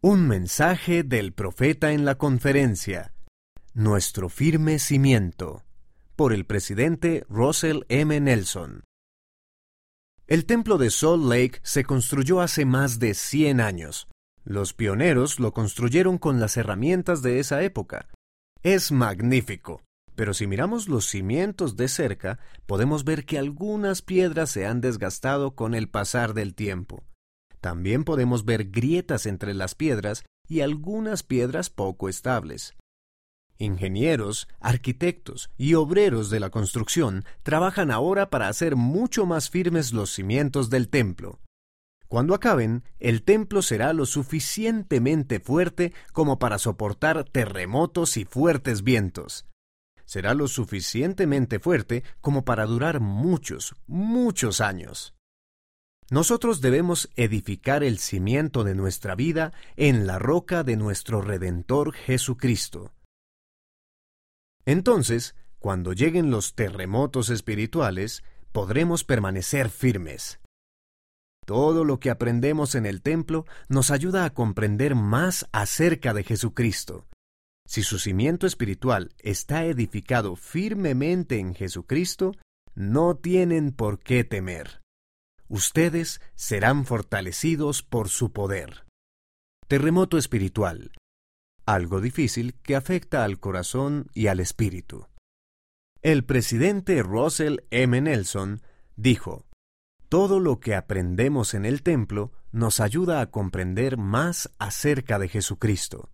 Un mensaje del profeta en la conferencia. Nuestro firme cimiento. Por el presidente Russell M. Nelson. El templo de Salt Lake se construyó hace más de 100 años. Los pioneros lo construyeron con las herramientas de esa época. Es magnífico, pero si miramos los cimientos de cerca, podemos ver que algunas piedras se han desgastado con el pasar del tiempo. También podemos ver grietas entre las piedras y algunas piedras poco estables. Ingenieros, arquitectos y obreros de la construcción trabajan ahora para hacer mucho más firmes los cimientos del templo. Cuando acaben, el templo será lo suficientemente fuerte como para soportar terremotos y fuertes vientos. Será lo suficientemente fuerte como para durar muchos, muchos años. Nosotros debemos edificar el cimiento de nuestra vida en la roca de nuestro Redentor Jesucristo. Entonces, cuando lleguen los terremotos espirituales, podremos permanecer firmes. Todo lo que aprendemos en el templo nos ayuda a comprender más acerca de Jesucristo. Si su cimiento espiritual está edificado firmemente en Jesucristo, no tienen por qué temer ustedes serán fortalecidos por su poder. Terremoto espiritual. Algo difícil que afecta al corazón y al espíritu. El presidente Russell M. Nelson dijo, Todo lo que aprendemos en el templo nos ayuda a comprender más acerca de Jesucristo.